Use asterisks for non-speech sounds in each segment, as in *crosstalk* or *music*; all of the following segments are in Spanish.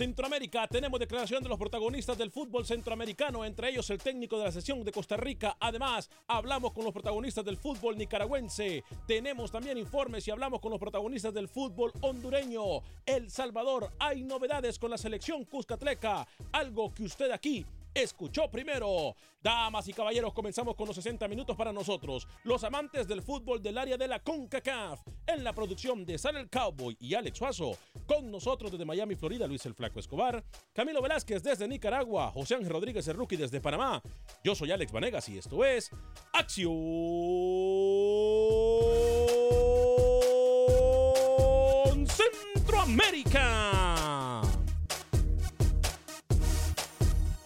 Centroamérica tenemos declaración de los protagonistas del fútbol centroamericano, entre ellos el técnico de la sesión de Costa Rica. Además, hablamos con los protagonistas del fútbol nicaragüense. Tenemos también informes y hablamos con los protagonistas del fútbol hondureño. El Salvador, hay novedades con la selección Cuscatleca, algo que usted aquí escuchó primero. Damas y caballeros, comenzamos con los 60 minutos para nosotros, los amantes del fútbol del área de la CONCACAF. En la producción de Sal el Cowboy y Alex Suazo. Con nosotros desde Miami, Florida, Luis el Flaco Escobar. Camilo Velázquez desde Nicaragua. José Ángel Rodríguez el Rookie desde Panamá. Yo soy Alex Vanegas y esto es Acción Centroamérica.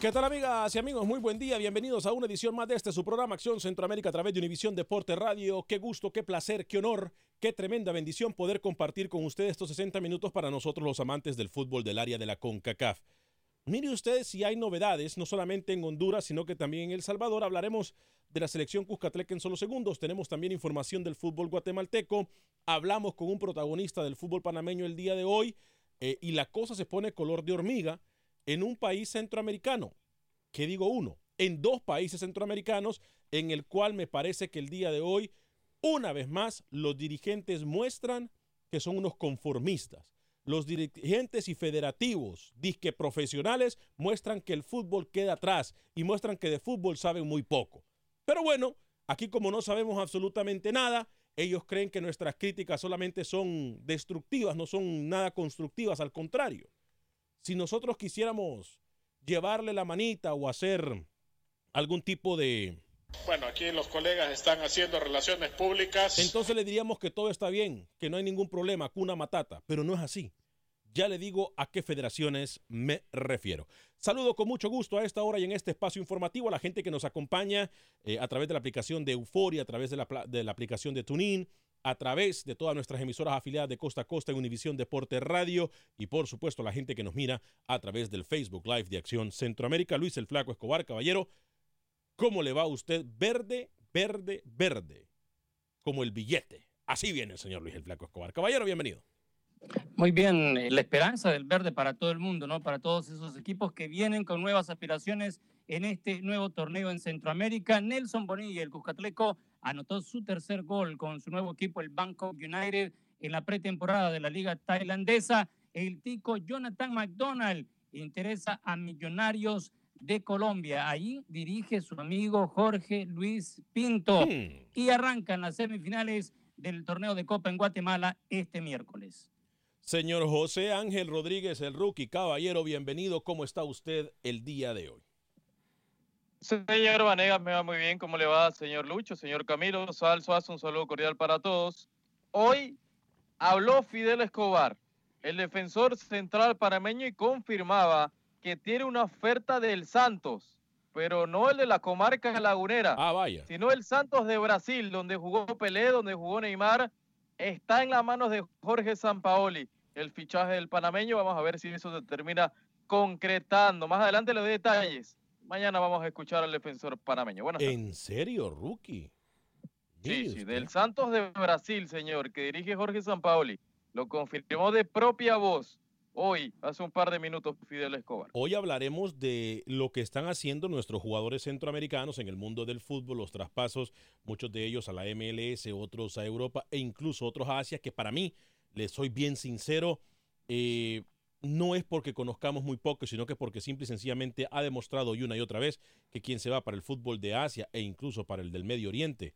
¿Qué tal amigas y amigos? Muy buen día, bienvenidos a una edición más de este su programa Acción Centroamérica a través de Univisión Deporte Radio. Qué gusto, qué placer, qué honor, qué tremenda bendición poder compartir con ustedes estos 60 minutos para nosotros los amantes del fútbol del área de la CONCACAF. Mire usted si hay novedades, no solamente en Honduras, sino que también en El Salvador. Hablaremos de la selección Cuscatleca en solo segundos. Tenemos también información del fútbol guatemalteco. Hablamos con un protagonista del fútbol panameño el día de hoy eh, y la cosa se pone color de hormiga en un país centroamericano. ¿Qué digo uno? En dos países centroamericanos en el cual me parece que el día de hoy, una vez más, los dirigentes muestran que son unos conformistas. Los dirigentes y federativos, disque profesionales, muestran que el fútbol queda atrás y muestran que de fútbol saben muy poco. Pero bueno, aquí como no sabemos absolutamente nada, ellos creen que nuestras críticas solamente son destructivas, no son nada constructivas, al contrario si nosotros quisiéramos llevarle la manita o hacer algún tipo de... Bueno, aquí los colegas están haciendo relaciones públicas. Entonces le diríamos que todo está bien, que no hay ningún problema, cuna matata, pero no es así. Ya le digo a qué federaciones me refiero. Saludo con mucho gusto a esta hora y en este espacio informativo a la gente que nos acompaña eh, a través de la aplicación de Euforia, a través de la, de la aplicación de TuneIn, a través de todas nuestras emisoras afiliadas de costa a costa en Univisión Deporte Radio y por supuesto la gente que nos mira a través del Facebook Live de Acción Centroamérica. Luis el Flaco Escobar, caballero, ¿cómo le va a usted? Verde, verde, verde, como el billete Así viene el señor Luis el Flaco Escobar. Caballero, bienvenido. Muy bien, eh, la esperanza del verde para todo el mundo, ¿no? Para todos esos equipos que vienen con nuevas aspiraciones en este nuevo torneo en Centroamérica. Nelson Bonilla, el Cuscatleco, anotó su tercer gol con su nuevo equipo, el Bangkok United, en la pretemporada de la Liga Tailandesa. El tico Jonathan McDonald interesa a Millonarios de Colombia. Ahí dirige su amigo Jorge Luis Pinto. Hmm. Y arrancan las semifinales del torneo de Copa en Guatemala este miércoles. Señor José Ángel Rodríguez, el rookie. Caballero, bienvenido. ¿Cómo está usted el día de hoy? Señor Vanegas, me va muy bien. ¿Cómo le va, señor Lucho, señor Camilo? Salso hace un saludo cordial para todos. Hoy habló Fidel Escobar, el defensor central panameño, y confirmaba que tiene una oferta del Santos, pero no el de la comarca lagunera, Ah, vaya. sino el Santos de Brasil, donde jugó Pelé, donde jugó Neymar. Está en las manos de Jorge Sampaoli, el fichaje del panameño. Vamos a ver si eso se termina concretando. Más adelante le doy detalles. Mañana vamos a escuchar al defensor panameño. Buenas tardes. ¿En serio, rookie? Sí, sí, del Santos de Brasil, señor, que dirige Jorge Sampaoli. Lo confirmó de propia voz hoy, hace un par de minutos, Fidel Escobar. Hoy hablaremos de lo que están haciendo nuestros jugadores centroamericanos en el mundo del fútbol, los traspasos, muchos de ellos a la MLS, otros a Europa e incluso otros a Asia, que para mí, les soy bien sincero, eh, no es porque conozcamos muy poco, sino que porque simple y sencillamente ha demostrado y una y otra vez que quien se va para el fútbol de Asia e incluso para el del Medio Oriente,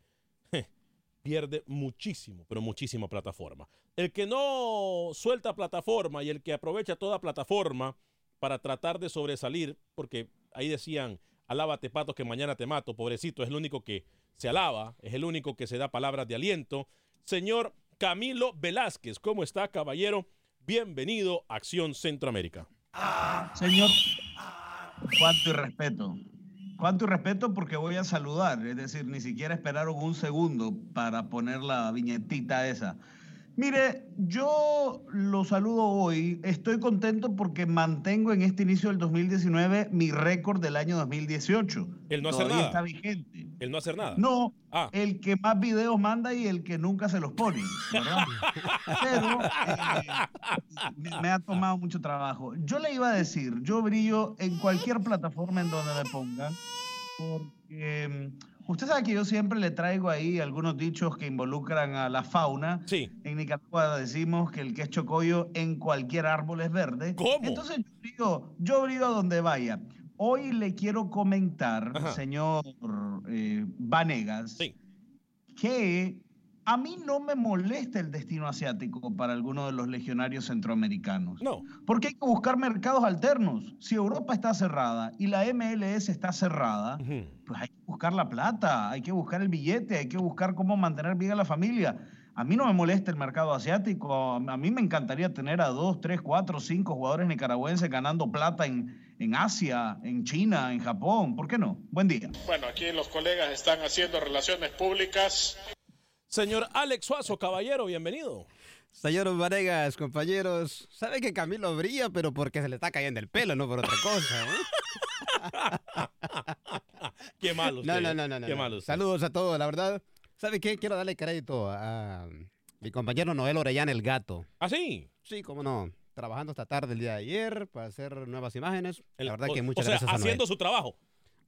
pierde muchísimo, pero muchísima plataforma. El que no suelta plataforma y el que aprovecha toda plataforma para tratar de sobresalir, porque ahí decían, alábate pato que mañana te mato, pobrecito, es el único que se alaba, es el único que se da palabras de aliento. Señor Camilo Velázquez, ¿cómo está, caballero? Bienvenido a Acción Centroamérica. Señor, cuánto irrespeto. Cuánto irrespeto porque voy a saludar. Es decir, ni siquiera esperaron un segundo para poner la viñetita esa. Mire, yo lo saludo hoy. Estoy contento porque mantengo en este inicio del 2019 mi récord del año 2018. El no hacer Todavía nada. está vigente. El no hacer nada. No, Ah. el que más videos manda y el que nunca se los pone, ¿verdad? *laughs* Pero eh, me, me ha tomado mucho trabajo. Yo le iba a decir, yo brillo en cualquier plataforma en donde me pongan, porque mm, usted sabe que yo siempre le traigo ahí algunos dichos que involucran a la fauna. Sí. En Nicaragua decimos que el que es chocollo en cualquier árbol es verde. ¿Cómo? Entonces yo brillo, yo brillo a donde vaya. Hoy le quiero comentar, Ajá. señor eh, Vanegas, Sí. que a mí no me molesta el destino asiático para algunos de los legionarios centroamericanos. No. Porque hay que buscar mercados alternos. Si Europa está cerrada y la MLS está cerrada, pues hay que buscar la plata, hay que buscar el billete, hay que buscar cómo mantener bien a la familia. A mí no me molesta el mercado asiático, a a mí me encantaría tener a dos, tres, cuatro, cinco jugadores nicaragüenses ganando plata en, en Asia, en China, en Japón. ¿Por qué no? Buen día. Bueno, aquí los colegas están haciendo relaciones públicas. Señor Alex Suazo, caballero, bienvenido. Señor Vanegas, compañeros, sabe que Camilo brilla, pero porque se le está cayendo el pelo, no por otra cosa. ¿eh? *laughs* Qué malo usted. no, no, no. no, Qué no. malo. Saludos a todos, la verdad. ¿Sabe qué? Quiero darle crédito a mi compañero Noel Orellana, el gato. ¿Ah, sí? Sí, cómo no. Trabajando esta tarde el día de ayer para hacer nuevas imágenes. El- la verdad o- que muchas o sea, gracias a Noel. haciendo su trabajo.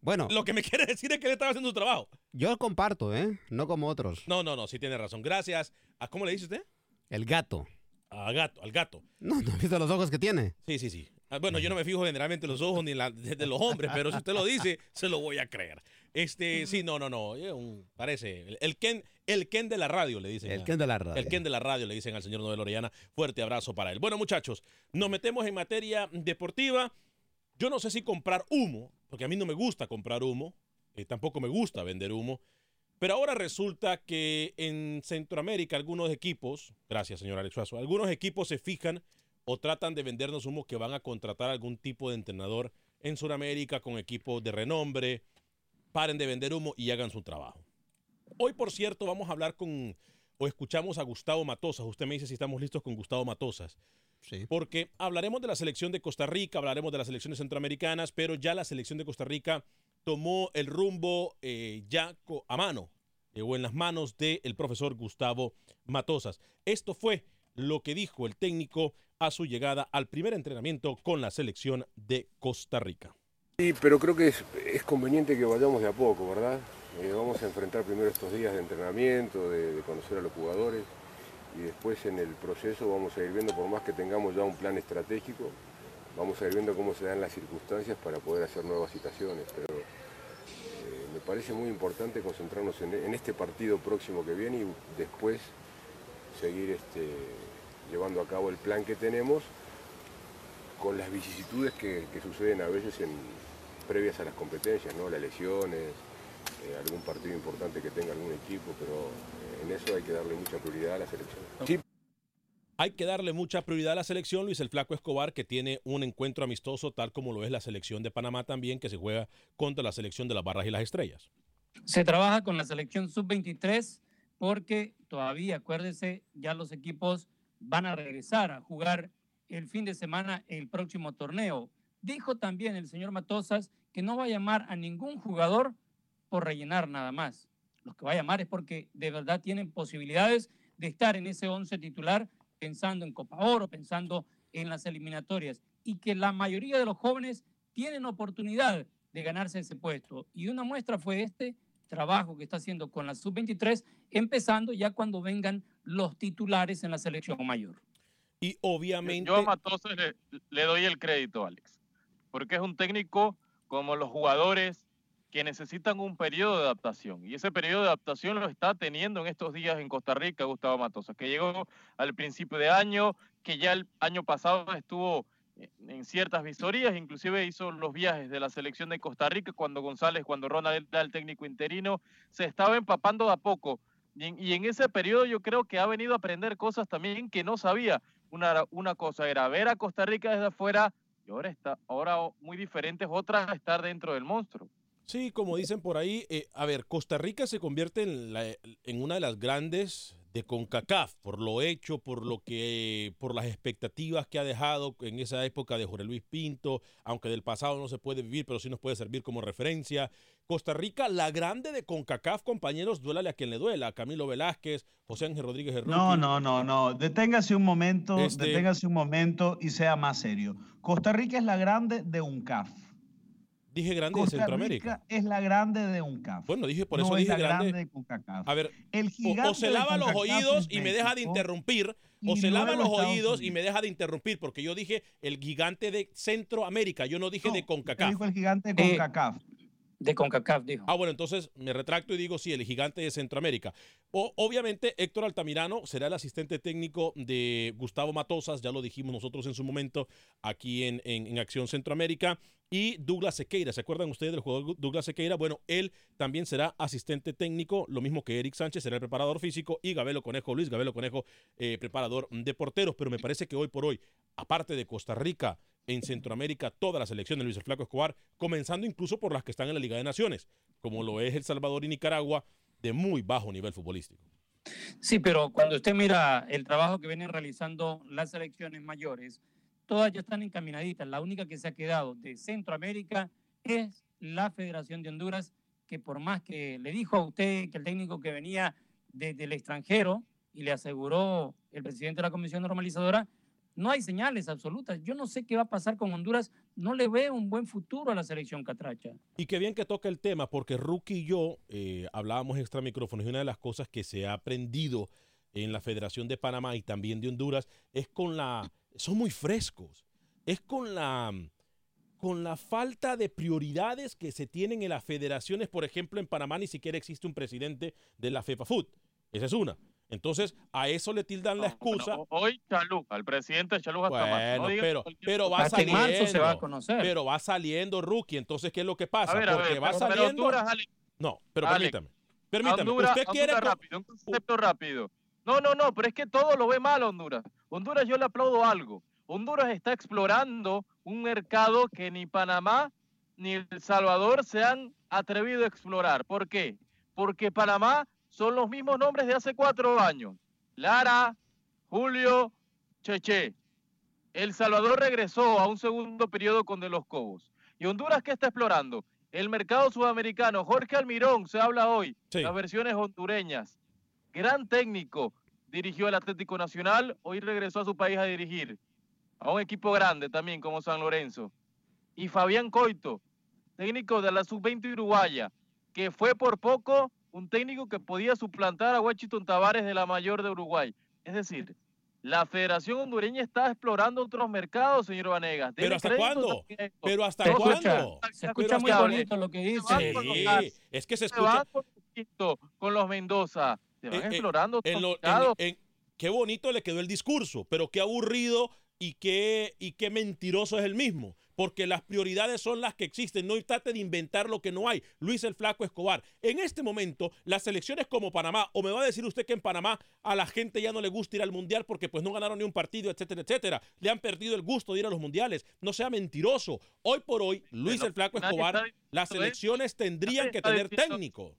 Bueno, Lo que me *laughs* quiere decir es que él estaba haciendo su trabajo. yo comparto, ¿eh? No como otros. No, no, no, sí tiene razón. Gracias. ¿A cómo le dice usted? El gato. A gato, al gato. No, ¿no has visto los ojos que tiene? Sí, sí, sí. Ah, Bueno, yo no me fijo generalmente en los ojos ni en la, de, de los hombres, pero si usted lo dice, *laughs* se lo voy a creer. Este, sí, no, no, no. un- parece. El, el Ken, el Ken de la radio, le dicen. El a- Ken de la radio. El Ken de la radio, le dicen al señor Noel Orellana. Fuerte abrazo para él. Bueno, muchachos, nos metemos en materia deportiva. Yo no sé si comprar humo, porque a mí no me gusta comprar humo. eh, tampoco me gusta vender humo. Pero ahora resulta que en Centroamérica algunos equipos, gracias señor Alex algunos equipos se fijan o tratan de vendernos humo que van a contratar algún tipo de entrenador en Sudamérica con equipos de renombre. Paren de vender humo y hagan su trabajo. Hoy, por cierto, vamos a hablar con, o escuchamos a Gustavo Matosas. Usted me dice si estamos listos con Gustavo Matosas. Sí. Porque hablaremos de la selección de Costa Rica, hablaremos de las selecciones centroamericanas, pero ya la selección de Costa Rica tomó el rumbo eh, ya a mano eh, o en las manos del profesor Gustavo Matosas. Esto fue lo que dijo el técnico a su llegada al primer entrenamiento con la selección de Costa Rica. Sí, pero creo que es, es conveniente que vayamos de a poco, ¿verdad? Eh, vamos a enfrentar primero estos días de entrenamiento, de, conocer a los jugadores y después en el proceso vamos a ir viendo, por más que tengamos ya un plan estratégico, vamos a ir viendo cómo se dan las circunstancias para poder hacer nuevas citaciones. Pero eh, me parece muy importante concentrarnos en, este partido próximo que viene y después seguir este, llevando a cabo el plan que tenemos con las vicisitudes que, que suceden a veces en, previas a las competencias, ¿no? las lesiones, eh, algún partido importante que tenga algún equipo, pero eh, en eso hay que darle mucha prioridad a la selección. Sí, Hay que darle mucha prioridad a la selección, Luis el Flaco Escobar, que tiene un encuentro amistoso, tal como lo es la selección de Panamá también, que se juega contra la selección de las Barras y las Estrellas. Se trabaja con la selección sub-23 porque todavía, acuérdese, ya los equipos van a regresar a jugar el fin de semana el próximo torneo. Dijo también el señor Matosas que no va a llamar a ningún jugador por rellenar nada más. Los que va a llamar es porque de verdad tienen posibilidades de estar en ese 11 titular pensando en Copa Oro, pensando en las eliminatorias y que la mayoría de los jóvenes tienen oportunidad de ganarse ese puesto. Y una muestra fue este trabajo que está haciendo con la sub-23, empezando ya cuando vengan los titulares en la selección mayor. Y obviamente... Yo a Matosas le, le doy el crédito, Alex, porque es un técnico como los jugadores que necesitan un periodo de adaptación. Y ese periodo de adaptación lo está teniendo en estos días en Costa Rica Gustavo Matosas, que llegó al principio de año, que ya el año pasado estuvo en ciertas visorías, inclusive hizo los viajes de la selección de Costa Rica cuando González, cuando Ronald era el técnico interino, se estaba empapando de a poco. Y en, ese periodo yo creo que ha venido a aprender cosas también que no sabía. Una, una cosa era ver a Costa Rica desde afuera y ahora está, ahora muy diferente es otra estar dentro del monstruo. Sí, como dicen por ahí, eh, a ver, Costa Rica se convierte en, la- en una de las grandes de CONCACAF, por lo hecho, por lo que, por las expectativas que ha dejado en esa época de Jorge Luis Pinto, aunque del pasado no se puede vivir, pero sí nos puede servir como referencia. Costa Rica, la grande de CONCACAF, compañeros, duélale a quien le duela, Camilo Velázquez, José Ángel Rodríguez Herrera. No, no, no, no. Deténgase un momento, Este- deténgase un momento y sea más serio. Costa Rica es la grande de UNCAF. Dije grande de Centroamérica. Rica es la grande de UNCAF. Bueno, dije, por no eso es dije la grande. grande de CONCACAF. A ver, El o, gigante o se lava los oídos y me deja de interrumpir, o se lava los Estados oídos y me deja de interrumpir, porque yo dije el gigante de Centroamérica, yo no dije de CONCACAF. dijo el gigante de Eh, CONCACAF. De CONCACAF, dijo. Ah, bueno, entonces me retracto y digo sí, el gigante de Centroamérica. O, obviamente, Héctor Altamirano será el asistente técnico de Gustavo Matosas, ya lo dijimos nosotros en su momento aquí en, en- en Acción Centroamérica. Y Douglas Sequeira, ¿se acuerdan ustedes del jugador Douglas Sequeira? Bueno, él también será asistente técnico, lo mismo que Eric Sánchez será el preparador físico y Gabelo Conejo, Luis Gabelo Conejo, eh, preparador de porteros. Pero me parece que hoy por hoy, aparte de Costa Rica, en Centroamérica, toda la selección de Luis el Flaco Escobar, comenzando incluso por las que están en la Liga de Naciones, como lo es El Salvador y Nicaragua, de muy bajo nivel futbolístico. Sí, pero cuando usted mira el trabajo que vienen realizando las selecciones mayores, todas ya están encaminaditas. La única que se ha quedado de Centroamérica es la Federación de Honduras, que por más que le dijo a usted que el técnico que venía desde el extranjero y le aseguró el presidente de la Comisión Normalizadora, no hay señales absolutas. Yo no sé qué va a pasar con Honduras. No le veo un buen futuro a la selección catracha. Y qué bien que toca el tema, porque Rookie y yo eh, hablábamos extra micrófonos y una de las cosas que se ha aprendido en la Federación de Panamá y también de Honduras es con la... Son muy frescos. Es con la con la falta de prioridades que se tienen en las federaciones, por ejemplo, en Panamá ni siquiera existe un presidente de la FEPA Food. Esa es una. Entonces, a eso le tildan la excusa. Bueno, hoy Chalú, al presidente marzo. Bueno, No diga pero, pero va saliendo. marzo se va a conocer. Pero va saliendo, rookie. Entonces, ¿qué es lo que pasa? A ver, a Porque ver, va pero- pero saliendo. Honduras, Alex, no, pero Alex, permítame. Permítame. Honduras, Usted quiere. Honduras rápido, un concepto rápido. No, no, no, pero es que todo lo ve mal Honduras. Honduras yo le aplaudo algo. Honduras está explorando un mercado que ni Panamá ni El Salvador se han atrevido a explorar. ¿Por qué? Porque Panamá son los mismos nombres de hace cuatro años. Lara, Julio, Cheche. El Salvador regresó a un segundo periodo con De los Cobos. ¿Y Honduras qué está explorando? El mercado sudamericano, Jorge Almirón, se habla hoy, Sí. las versiones hondureñas. Gran técnico, dirigió el Atlético Nacional, hoy regresó a su país a dirigir. A un equipo grande también como San Lorenzo. Y Fabián Coito, técnico de la Sub-20 uruguaya, que fue por poco un técnico que podía suplantar a Washington Tavares de la mayor de Uruguay. Es decir, la Federación Hondureña está explorando otros mercados, señor Vanegas. ¿Pero hasta cuándo? ¿Pero hasta Se escucha- se escucha muy bonito lo que dice. Sí, es que se escucha. con los Mendoza. Eh, eh, explorando en lo- qué bonito le quedó el discurso, pero qué aburrido y qué, y qué mentiroso es el mismo. Porque las prioridades son las que existen. No trate de inventar lo que no hay. Luis el Flaco Escobar. En este momento, las selecciones como Panamá, o me va a decir usted que en Panamá a la gente ya no le gusta ir al mundial porque pues no ganaron ni un partido, etcétera, etcétera. Le han perdido el gusto de ir a los mundiales. No sea mentiroso. Hoy por hoy, Luis el Flaco Escobar, las eso. selecciones tendrían que tener técnico.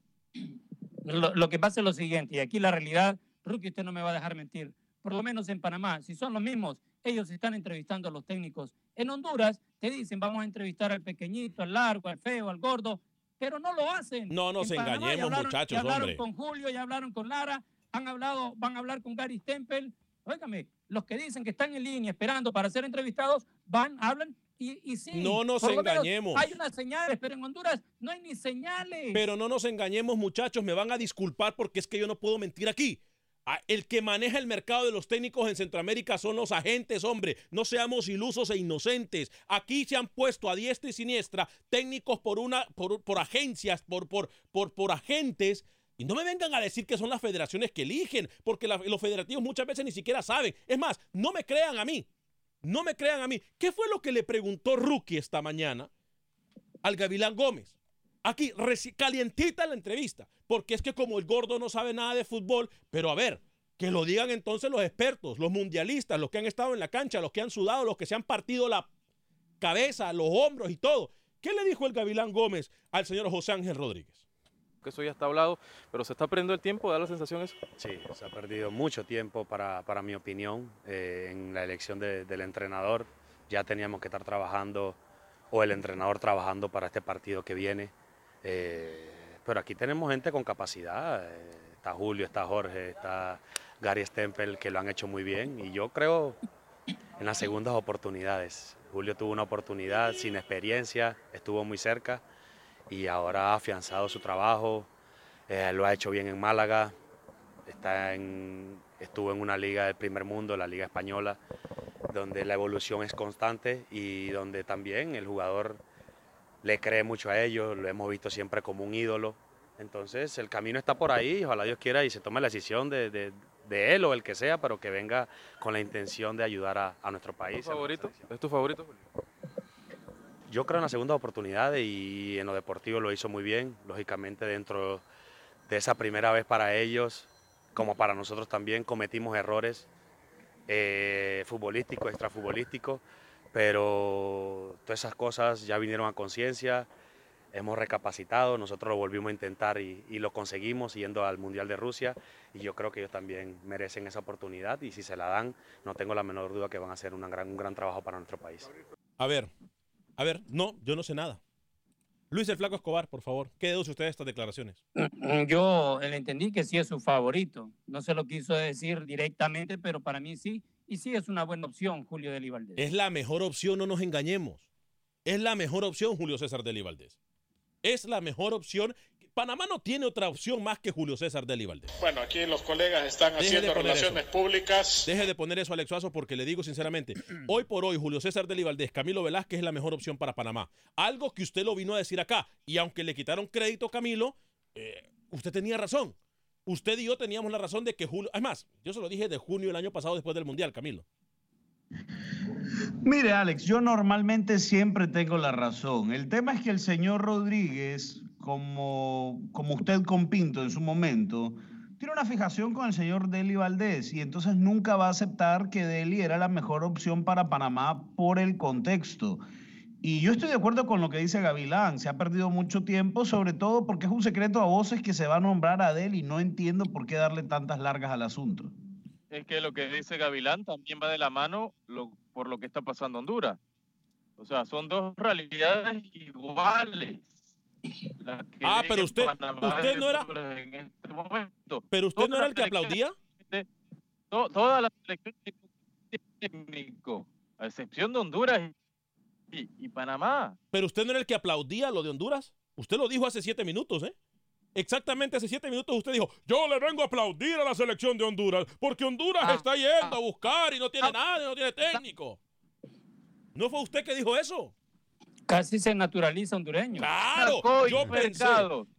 Lo, lo que pasa es lo siguiente, y aquí la realidad, Rookie, usted no me va a dejar mentir. Por lo menos en Panamá, si son los mismos, ellos están entrevistando a los técnicos. En Honduras te dicen, vamos a entrevistar al pequeñito, al largo, al feo, al gordo, pero no lo hacen. No nos En Panamá ya engañemos, hablaron- muchachos, Ya hablaron hombre. con Julio, ya hablaron con Lara, han hablado, van a hablar con Gary Stempel. Óigame, los que dicen que están en línea esperando para ser entrevistados, van, hablan y, y sí. No nos engañemos. Hay unas señales, pero en Honduras no hay ni señales. Pero no nos engañemos, muchachos, me van a disculpar porque es que yo no puedo mentir aquí. El que maneja el mercado de los técnicos en Centroamérica son los agentes, hombre. No seamos ilusos e inocentes. Aquí se han puesto a diestra y siniestra técnicos por una, por, por agencias, por, por, por, por agentes. Y no me vengan a decir que son las federaciones que eligen, porque la- los federativos muchas veces ni siquiera saben. Es más, no me crean a mí. No me crean a mí. ¿Qué fue lo que le preguntó Rookie esta mañana al Gavilán Gómez? Aquí, calientita la entrevista, porque es que como el gordo no sabe nada de fútbol, pero a ver, que lo digan entonces los expertos, los mundialistas, los que han estado en la cancha, los que han sudado, los que se han partido la cabeza, los hombros y todo. ¿Qué le dijo el Gavilán Gómez al señor José Ángel Rodríguez? Que eso ya está hablado, pero se está perdiendo el tiempo, da la sensación eso. Sí, se ha perdido mucho tiempo para, para mi opinión eh, en la elección de- del entrenador. Ya teníamos que estar trabajando, o el entrenador trabajando para este partido que viene. Eh, pero aquí tenemos gente con capacidad. eh, está Julio, está Jorge, está Gary Stempel, que lo han hecho muy bien. Y yo creo en las segundas oportunidades. Julio tuvo una oportunidad sin experiencia, estuvo muy cerca y ahora ha afianzado su trabajo, eh, lo ha hecho bien en Málaga, está en, estuvo en una liga del primer mundo, la Liga Española, donde la evolución es constante y donde también el jugador le cree mucho a ellos, lo hemos visto siempre como un ídolo. Entonces el camino está por ahí, ojalá Dios quiera y se tome la decisión de, de- de él o el que sea, pero que venga con la intención de ayudar a, a nuestro ¿Es país. tu favorito? ¿Es tu favorito? Yo creo en la segunda oportunidad y en lo deportivo lo hizo muy bien. Lógicamente dentro de esa primera vez para ellos, como para nosotros también, cometimos errores eh, futbolísticos, extrafutbolísticos, pero todas esas cosas ya vinieron a conciencia, hemos recapacitado, nosotros lo volvimos a intentar y, y lo conseguimos yendo al Mundial de Rusia y yo creo que ellos también merecen esa oportunidad y si se la dan, no tengo la menor duda que van a hacer una gran- un gran trabajo para nuestro país. A ver, a ver, no, yo no sé nada. Luis el Flaco Escobar, por favor, ¿qué deduce usted de estas declaraciones? Mm, Yo le entendí que sí es su favorito. No se lo quiso decir directamente, pero para mí sí. Y sí es una buena opción, Julio Deli Valdés. Es la mejor opción, no nos engañemos. Es la mejor opción, Julio César Deli Valdés. Es la mejor opción. Panamá no tiene otra opción más que Julio César Deli Valdés. Bueno, aquí los colegas están Deje de haciendo poner relaciones eso. públicas. Deje de poner eso, Alex Suazo, porque le digo sinceramente, *clears throat* hoy por hoy, Julio César Deli Valdés, Camilo Velázquez es la mejor opción para Panamá. Algo que usted lo vino a decir acá. Y aunque le quitaron crédito a Camilo, eh, usted tenía razón. Usted y yo teníamos la razón de que Julio. Es más, yo se lo dije de junio del año pasado después del Mundial, Camilo. Mire, Alex, yo normalmente siempre tengo la razón. El tema es que el señor Rodríguez, como, como usted con Pinto en su momento, tiene una fijación con el señor Deli Valdés y entonces nunca va a aceptar que Deli era la mejor opción para Panamá por el contexto. Y yo estoy de acuerdo con lo que dice Gavilán, se ha perdido mucho tiempo, sobre todo porque es un secreto a voces que se va a nombrar a Deli no entiendo por qué darle tantas largas al asunto. Es que lo que dice Gavilán también va de la mano por lo que está pasando en Honduras. O sea, son dos realidades iguales. La Ah, pero usted- usted no era- este. Pero usted no era el que aplaudía. to- todas las selecciones técnico, a excepción de Honduras y, y Panamá. Pero usted no era el que aplaudía lo de Honduras. Usted lo dijo hace siete minutos, ¿eh? Exactamente hace siete minutos usted dijo, yo le vengo a aplaudir a la selección de Honduras, porque Honduras Ah, está yendo a buscar y no tiene nada, y no tiene técnico. ¿No fue usted que dijo eso? Casi se naturaliza hondureño. Claro, yo pensé.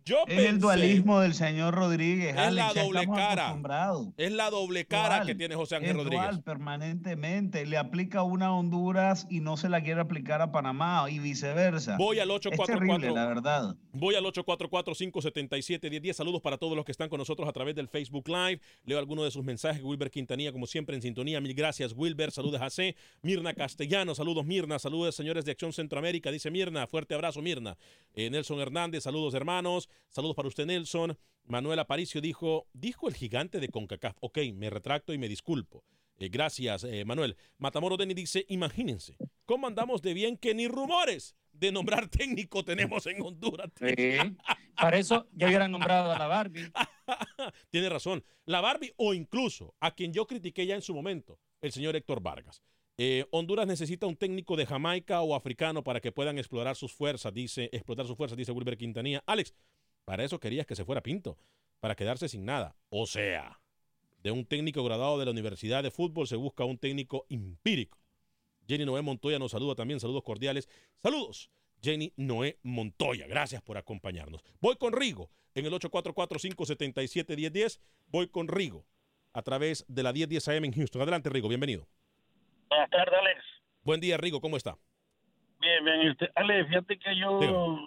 Yo Es pensé, el dualismo del señor Rodríguez. Es Alex, la doble cara. es la doble cara Dual, que tiene José Ángel es Rodríguez. dual permanentemente. Le aplica una a Honduras y no se la quiere aplicar a Panamá y viceversa. Voy al Es terrible, 844. la verdad. Voy al 844-577-1010. Saludos para todos los que están con nosotros a través del Facebook Live. Leo algunos de sus mensajes. Wilber Quintanilla, como siempre, en sintonía. Mil gracias, Wilber. Saludos a C. Mirna Castellano. Saludos, Mirna. Saludos, señores de Acción Centroamérica. Dice Mirna. Fuerte abrazo, Mirna. Eh, Nelson Hernández. Saludos, hermanos. Saludos para usted, Nelson. Manuel Aparicio dijo, dijo el gigante de CONCACAF. Ok, me retracto y me disculpo. Eh, gracias, eh, Manuel. Matamoro Denny dice, imagínense, ¿cómo andamos de bien que ni rumores de nombrar *laughs* técnico tenemos en Honduras? Sí. *laughs* Para eso ya hubieran nombrado a la Barbie. *laughs* Tiene razón. La Barbie o incluso a quien yo critiqué ya en su momento, el señor Héctor Vargas. Eh, Honduras necesita un técnico de Jamaica o africano para que puedan explorar sus fuerzas, dice, explotar sus fuerzas, dice Wilber Quintanilla. Alex, para eso querías que se fuera Pinto, para quedarse sin nada. O sea, de un técnico graduado de la Universidad de Fútbol se busca un técnico empírico. Jenny Noé Montoya nos saluda también, saludos cordiales. Saludos, Jenny Noé Montoya, gracias por acompañarnos. Voy con Rigo en el 844-577-1010. Voy con Rigo a través de la 1010 AM en Houston. Adelante, Rigo, bienvenido. Buenas tardes, Alex. Buen día, Rigo, ¿cómo está? Bien, bien. Este, Alex, fíjate que yo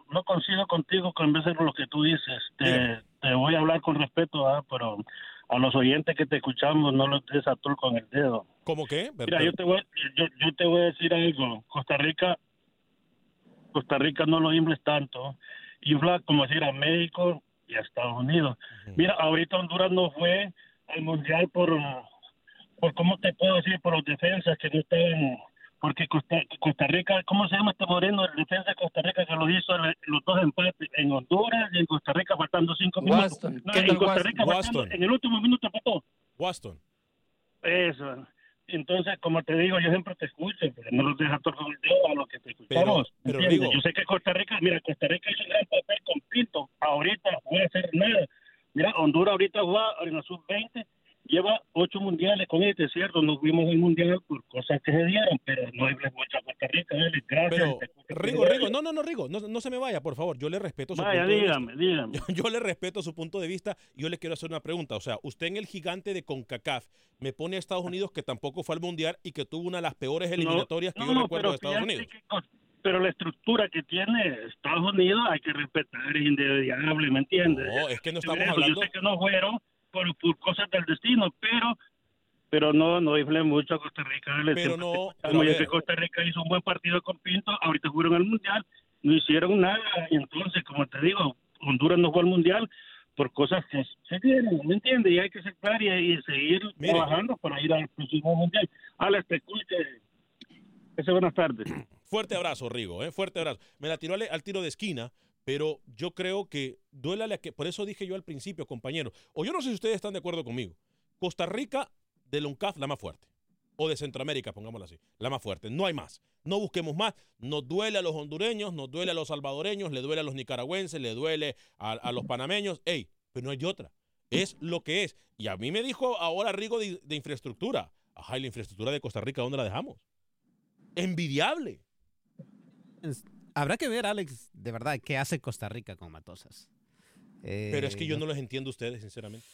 no coincido contigo con veces lo que tú dices. Te, te voy a hablar con respeto, ¿ah? pero a los oyentes que te escuchamos no los des a tú con el dedo. ¿Cómo qué? Mira, yo te, voy, yo, yo te voy a decir algo. Costa Rica, Costa Rica no lo infles tanto. Infla como decir a México y a Estados Unidos. Mira, ahorita Honduras no fue al mundial por, por cómo te puedo decir, por los defensas que no estaban. Porque Costa, Costa Rica, ¿cómo se llama este moreno? El defensa de Costa Rica que lo hizo los dos empates en Honduras y en Costa Rica faltando cinco minutos. No, en Costa. Rica faltando- en el último minuto empató. Waston. Eso. Entonces, como te digo, yo siempre te escucho, porque no los dejas todos el dedo a lo que te escuchamos. pero digo- yo sé que Costa Rica, mira, Costa Rica hizo un gran papel con Pinto. Ahorita no voy a hacer nada. Mira, Honduras ahorita va en la sub-20, lleva ocho mundiales con este, es cierto, nos vimos en el mundial por cosas que se dieron, pero no hables mucho a Costa Rica, dale, gracias. Pero, Rigo. Rigo, no, no, no, Rigo, no, no se me vaya, por favor. Yo le respeto su Vaya, punto de dígame, vista. dígame. Yo, *laughs* yo le respeto su punto de vista. Yo le quiero hacer una pregunta. O sea, usted en el gigante de CONCACAF me pone a Estados Unidos que tampoco fue al Mundial y que tuvo una de las peores eliminatorias que yo no, recuerdo de Estados Unidos. que pero la estructura que tiene Estados Unidos hay que respetar, es indediable, ¿me entiendes? No, es que no estamos hablando- Yo sé que no fueron por, por cosas del destino, pero pero no no infle mucho a Costa Rica. Pero no, a ya que Costa Rica hizo un buen partido con Pinto, ahorita fueron al Mundial, no hicieron nada, y entonces, como te digo, Honduras no fue al Mundial por cosas que se dieron, ¿me entiendes? Y hay que aceptar y, y seguir Mire. trabajando para ir al próximo Mundial. Alex, te escuche. Ese, buenas tardes. *clears throat* Fuerte abrazo, Rigo, ¿eh? fuerte abrazo. Me la tiró al, al tiro de esquina, pero yo creo que duélale a que. Por eso dije yo al principio, compañero. O yo no sé si ustedes están de acuerdo conmigo. Costa Rica de UNCAF, la más fuerte. O de Centroamérica, pongámoslo así. La más fuerte. No hay más. No busquemos más. Nos duele a los hondureños, nos duele a los salvadoreños, le duele a los nicaragüenses, le duele a, a los panameños. Ey, pero no hay otra. Es lo que es. Y a mí me dijo ahora Rigo de, de infraestructura. Ajá, ¿y la infraestructura de Costa Rica dónde la dejamos? Envidiable. Habrá que ver, Alex, de verdad, qué hace Costa Rica con Matosas. Pero es que Eh, yo no los entiendo a ustedes, sinceramente.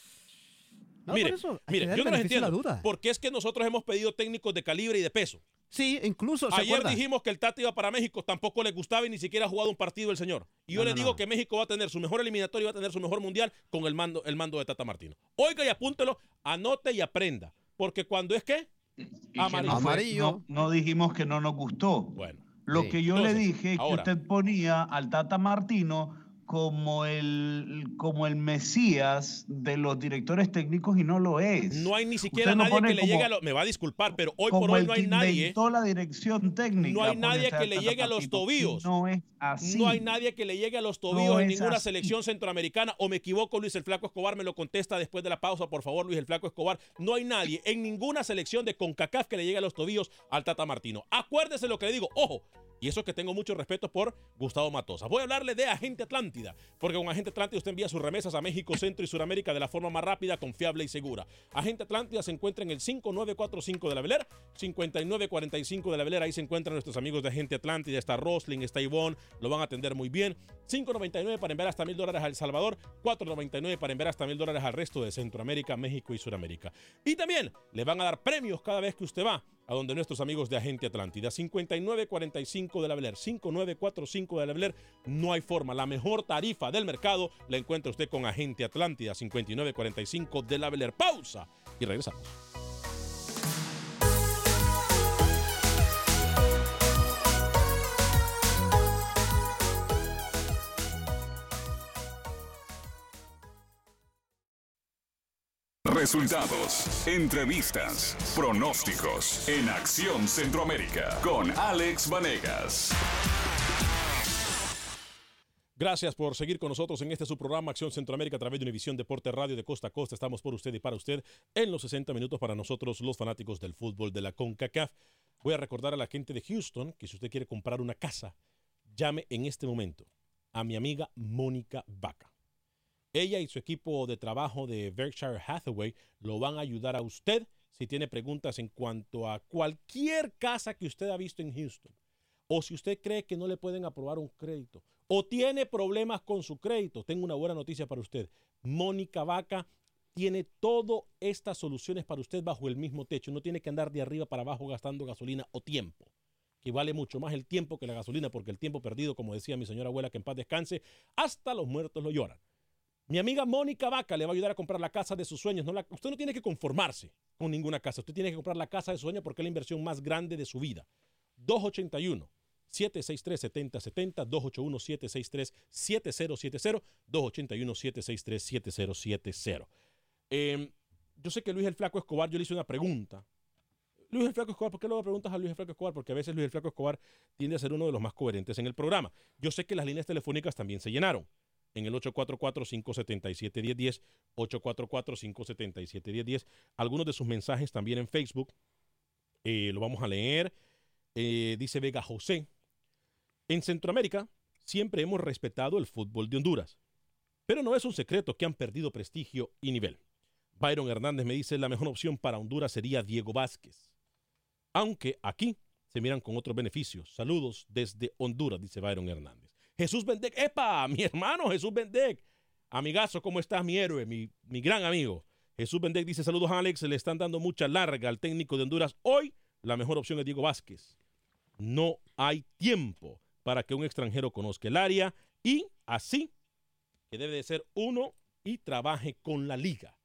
No, mire, por eso, hay mire, yo no la entiendo. duda. Porque es que nosotros hemos pedido técnicos de calibre y de peso. Sí, incluso, ¿se Ayer acuerda? dijimos que el Tati iba para México, tampoco le gustaba y ni siquiera ha jugado un partido el señor. Y yo No, le no, digo no. que México va a tener su mejor eliminatorio y va a tener su mejor mundial con el mando, el mando de Tata Martino. Oiga y apúntelo, anote y aprenda. Porque cuando es que que amarillo. no dijimos que no nos gustó. Bueno. Lo Sí. que yo le dije es que ahora. usted ponía al Tata Martino como el, como el mesías de los directores técnicos y no lo es. No hay ni siquiera nadie que le como- llegue a los... Me va a disculpar, pero hoy por hoy no hay nadie... la dirección técnica. No hay nadie que le llegue a los tobillos. No es así. No hay nadie que le llegue a los tobillos No en ninguna así. selección centroamericana. O me equivoco, Luis el Flaco Escobar me lo contesta después de la pausa, por favor, Luis el Flaco Escobar. No hay nadie en ninguna selección de CONCACAF que le llegue a los tobillos al Tata Martino. Acuérdese lo que le digo. Ojo. Y eso es que tengo mucho respeto por Gustavo Matosa. Voy a hablarle de Agente Atlántida, porque con Agente Atlántida usted envía sus remesas a México, Centro y Suramérica de la forma más rápida, confiable y segura. Agente Atlántida se encuentra en el 5945 de la Beler, 5945 de la Beler. Ahí se encuentran nuestros amigos de Agente Atlántida. Está Rosling, está Ivonne, lo van a atender muy bien. 5.99 para enviar hasta mil dólares a El Salvador, 4.99 para enviar hasta mil dólares al resto de Centroamérica, México y Suramérica. Y también le van a dar premios cada vez que usted va a donde nuestros amigos de Agente Atlántida. 5945 de la Beler, 5945 de la Beler. No hay forma. La mejor tarifa del mercado la encuentra usted con Agente Atlántida, 5945 de la Beler. Pausa y regresamos. Resultados, entrevistas, pronósticos en Acción Centroamérica con Alex Vanegas. Gracias por seguir con nosotros en este su programa Acción Centroamérica a través de Univisión Deporte Radio de Costa a Costa. Estamos por usted y para usted en los 60 minutos para nosotros, los fanáticos del fútbol de la CONCACAF. Voy a recordar a la gente de Houston que si usted quiere comprar una casa, llame en este momento a mi amiga Mónica Vaca. Ella y su equipo de trabajo de Berkshire Hathaway lo van a ayudar a usted si tiene preguntas en cuanto a cualquier casa que usted ha visto en Houston. O si usted cree que no le pueden aprobar un crédito. O tiene problemas con su crédito. Tengo una buena noticia para usted. Mónica Vaca tiene todas estas soluciones para usted bajo el mismo techo. No tiene que andar de arriba para abajo gastando gasolina o tiempo. Que vale mucho más el tiempo que la gasolina, porque el tiempo perdido, como decía mi señora abuela, que en paz descanse, hasta los muertos lo lloran. Mi amiga Mónica Vaca le va a ayudar a comprar la casa de sus sueños. No usted no tiene que conformarse con ninguna casa. Usted tiene que comprar la casa de sus sueños porque es la inversión más grande de su vida. 281 763 7070 281 763 7070 281 763 7070 Eh, Yo sé que Luis el Flaco Escobar, yo le hice una pregunta. Luis el Flaco Escobar, ¿por qué luego preguntas a Luis el Flaco Escobar? Porque a veces Luis el Flaco Escobar tiende a ser uno de los más coherentes en el programa. Yo sé que las líneas telefónicas también se llenaron en el 844-577-1010, 844-577-1010. Algunos de sus mensajes también en Facebook. Eh, lo vamos a leer. Eh, dice Vega José. En Centroamérica siempre hemos respetado el fútbol de Honduras, pero no es un secreto que han perdido prestigio y nivel. Byron Hernández me dice la mejor opción para Honduras sería Diego Vázquez. Aunque aquí se miran con otros beneficios. Saludos desde Honduras, dice Byron Hernández. Jesús Bendec, ¡epa! Mi hermano Jesús Bendec. Amigazo, ¿cómo estás, mi héroe, mi, mi gran amigo? Jesús Bendec dice, saludos Alex, le están dando mucha larga al técnico de Honduras. Hoy la mejor opción es Diego Vázquez. No hay tiempo para que un extranjero conozca el área y así que debe de ser uno y trabaje con la liga.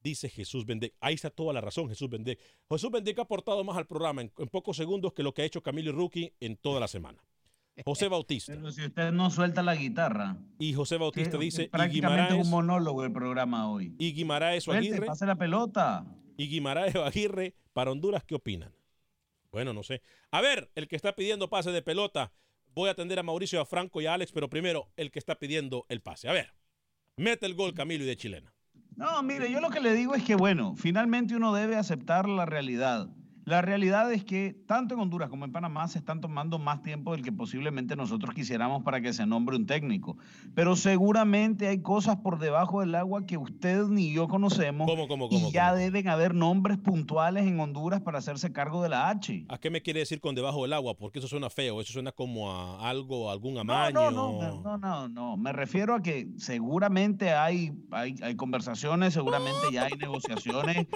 Dice Jesús Bendec. Ahí está toda la razón, Jesús Bendec. Jesús Bendec ha aportado más al programa en, en pocos segundos que lo que ha hecho Camilo Rookie en toda la semana. José Bautista. Pero si usted no suelta la guitarra. Y José Bautista que- dice, y prácticamente es Guimaraes, un monólogo el programa hoy. y Guimaraes o Aguirre, pase la pelota. y Guimaraes o Aguirre para Honduras, ¿qué opinan? Bueno, no sé. A ver, el que está pidiendo pase de pelota, voy a atender a Mauricio, a Franco y a Alex, pero primero el que está pidiendo el pase. A ver, mete el gol Camilo y de chilena. No, mire, yo lo que le digo es que, bueno, finalmente uno debe aceptar la realidad. La realidad es que tanto en Honduras como en Panamá se están tomando más tiempo del que posiblemente nosotros quisiéramos para que se nombre un técnico. Pero seguramente hay cosas por debajo del agua que usted ni yo conocemos. ¿Cómo, cómo, y cómo, ya deben haber nombres puntuales en Honduras para hacerse cargo de la H. ¿A qué me quiere decir con debajo del agua? Porque eso suena feo, eso suena como a algo, algún No, amaño. no, no, no, no, no. Me refiero a que seguramente hay, hay, hay conversaciones, seguramente ya hay negociaciones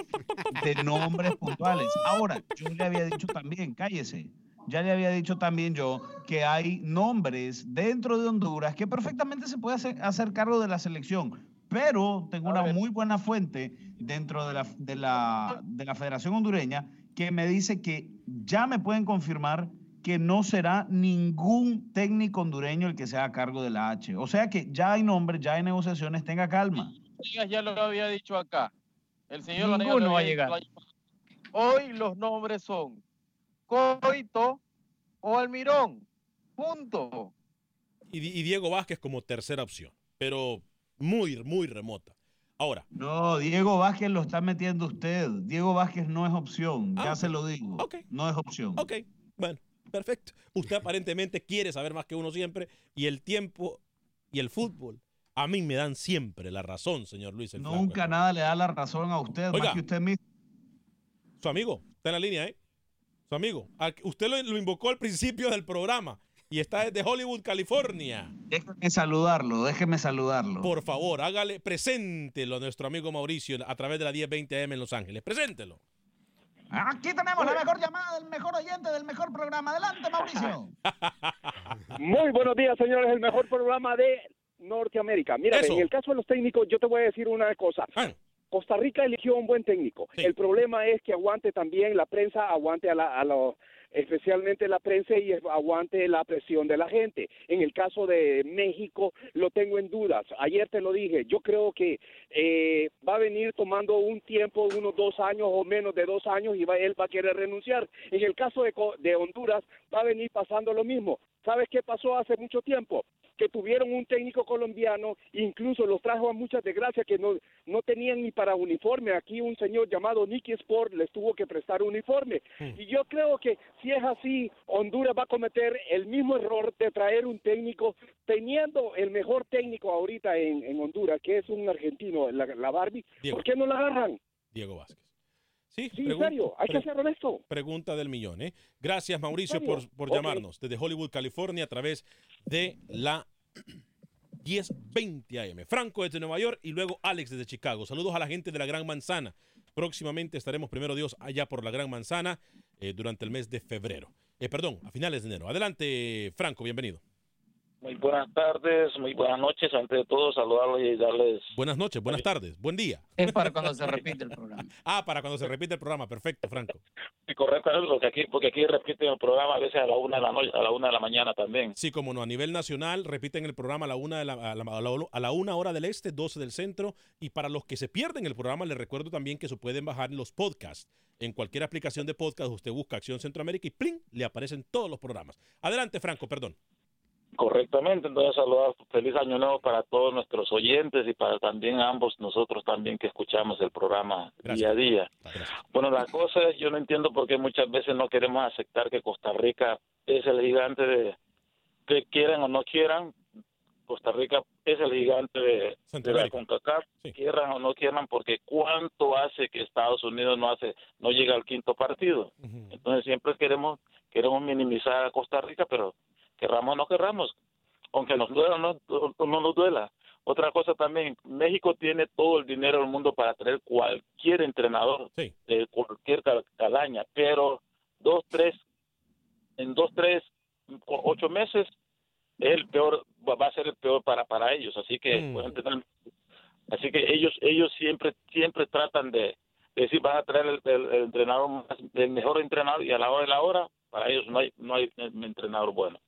de nombres puntuales. Ahora, yo le había dicho también, cállese, ya le había dicho también yo que hay nombres dentro de Honduras que perfectamente se puede hacer, hacer cargo de la selección. Pero tengo una muy buena fuente dentro de la, de, la, de la Federación Hondureña que me dice que ya me pueden confirmar que no será ningún técnico hondureño el que sea a cargo de la H. O sea que ya hay nombres, ya hay negociaciones, tenga calma. Ya lo había dicho acá. El señor Ninguno lo va a llegar. Hoy los nombres son Coito o Almirón. Punto. Y, Di- y Diego Vázquez como tercera opción, pero muy, muy remota. Ahora, No, Diego Vázquez lo está metiendo usted. Diego Vázquez no es opción, ya se lo digo. No es opción. ok, bueno, perfecto. Usted aparentemente quiere saber más que uno siempre y el tiempo y el fútbol a mí me dan siempre la razón, señor Luis. El Flaco. Nunca nada le da la razón a usted, Oiga. más que usted mismo. Su amigo, está en la línea, ¿eh? Su amigo. Usted lo, lo invocó al principio del programa y está desde Hollywood, California. Déjeme saludarlo, déjeme saludarlo. Por favor, hágale, preséntelo a nuestro amigo Mauricio a través de la 1020 AM en Los Ángeles. Preséntelo. Aquí tenemos la mejor llamada del mejor oyente del mejor programa. Adelante, Mauricio. *laughs* Muy buenos días, señores. El mejor programa de Norteamérica. Mira, en el caso de los técnicos, yo te voy a decir una cosa. Costa Rica eligió un buen técnico. El problema es que aguante también la prensa, aguante a, la, a los especialmente la prensa y aguante la presión de la gente. En el caso de México lo tengo en dudas. Ayer te lo dije, yo creo que eh, va a venir tomando un tiempo, unos dos años o menos de dos años y va, él va a querer renunciar. En el caso de, de Honduras va a venir pasando lo mismo. ¿Sabes qué pasó hace mucho tiempo? Que tuvieron un técnico colombiano, incluso los trajo a muchas desgracias que no, no tenían ni para uniforme. Aquí un señor llamado Nicky Sport les tuvo que prestar uniforme. Y yo creo que si es así, Honduras va a cometer el mismo error de traer un técnico, teniendo el mejor técnico ahorita en, en Honduras, que es un argentino, la, la Barbie. Diego. ¿Por qué no la agarran? Diego Vázquez. Sí, Sí, en serio, hay que ser honesto. Pregunta del millón, ¿eh? Gracias, Mauricio, ¿En por, por llamarnos desde Hollywood, California, a través de la *clears throat* 1020 AM. Franco desde Nueva York y luego Alex desde Chicago. Saludos a la gente de la Gran Manzana. Próximamente estaremos, primero Dios, allá por la Gran Manzana eh, durante el mes de febrero. Eh, perdón, a finales de enero. Adelante, Franco, bienvenido. Muy buenas tardes, muy buenas noches. Antes de todo, saludarlos y darles. Buenas noches, buenas tardes, buen día. Es para cuando se repite el programa. *laughs* Ah, para cuando se repite el programa. Perfecto, Franco. Sí, correcto, porque aquí, porque aquí repiten el programa a veces a la una de la noche, a la una de la mañana también. Sí, como no, a nivel nacional repiten el programa a la una, de la, a la, a la- a la una hora del este, 12 del centro. Y para los que se pierden el programa, les recuerdo también que se pueden bajar los podcasts. En cualquier aplicación de podcast, usted busca Acción Centroamérica y ¡pling! le aparecen todos los programas. Adelante, Franco, perdón. Correctamente, entonces saludar, feliz año nuevo para todos nuestros oyentes y para también ambos nosotros también que escuchamos el programa día a día. Bueno, la cosa es, yo no entiendo por qué muchas veces no queremos aceptar que Costa Rica es el gigante de, que quieran o no quieran, Costa Rica es el gigante de, de la. CONCACAF, quieran o no quieran, porque cuánto hace que Estados Unidos no hace, no llega al quinto partido. Entonces siempre queremos, queremos minimizar a Costa Rica, pero querramos o no querramos, aunque nos duela o no, no nos duela. Otra cosa también, México tiene todo el dinero del mundo para traer cualquier entrenador de cualquier cal- calaña, pero dos, tres, en dos, tres, ocho meses es el peor, va a ser el peor para para ellos, así que Mm. pueden tener- así que ellos ellos siempre siempre tratan de, de decir van a traer el, el- el entrenador más- el mejor entrenador y a la hora de la hora para ellos no hay no hay entrenador bueno.